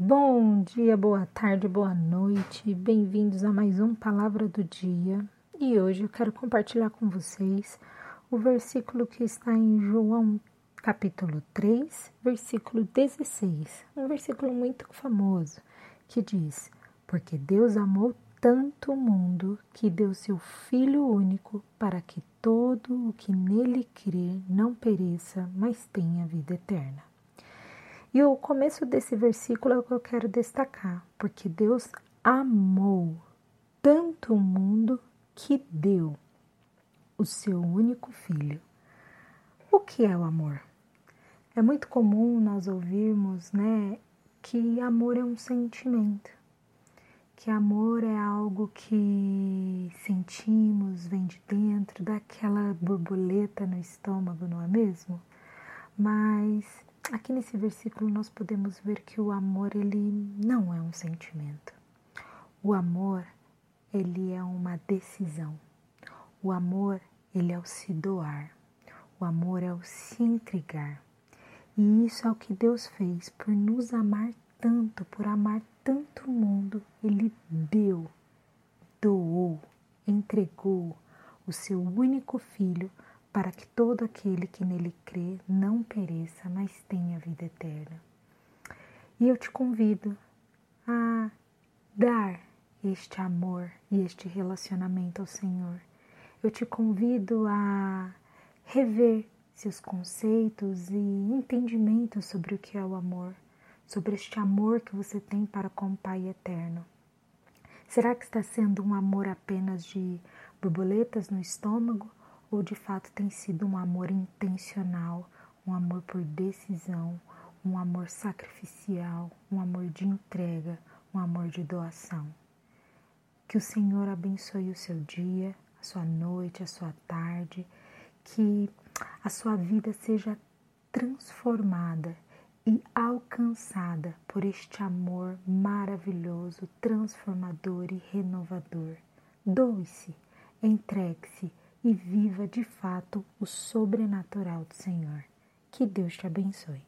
Bom dia, boa tarde, boa noite, bem-vindos a mais um Palavra do Dia. E hoje eu quero compartilhar com vocês o versículo que está em João, capítulo 3, versículo 16. Um versículo muito famoso que diz: Porque Deus amou tanto o mundo que deu seu Filho único para que todo o que nele crê não pereça, mas tenha vida eterna. E o começo desse versículo é o que eu quero destacar, porque Deus amou tanto o mundo que deu o seu único filho. O que é o amor? É muito comum nós ouvirmos, né, que amor é um sentimento, que amor é algo que sentimos, vem de dentro, daquela borboleta no estômago, não é mesmo? Mas Aqui nesse versículo nós podemos ver que o amor ele não é um sentimento. O amor ele é uma decisão. O amor ele é o se doar. O amor é o se entregar. E isso é o que Deus fez por nos amar tanto, por amar tanto o mundo. Ele deu, doou, entregou o seu único filho para que todo aquele que nele crê não pereça, mas tenha vida eterna. E eu te convido a dar este amor e este relacionamento ao Senhor. Eu te convido a rever seus conceitos e entendimentos sobre o que é o amor, sobre este amor que você tem para com o Pai eterno. Será que está sendo um amor apenas de borboletas no estômago ou de fato tem sido um amor intencional, um amor por decisão, um amor sacrificial, um amor de entrega, um amor de doação. Que o Senhor abençoe o seu dia, a sua noite, a sua tarde, que a sua vida seja transformada e alcançada por este amor maravilhoso, transformador e renovador. Doe-se, entregue-se e viva de fato o sobrenatural do Senhor. Que Deus te abençoe.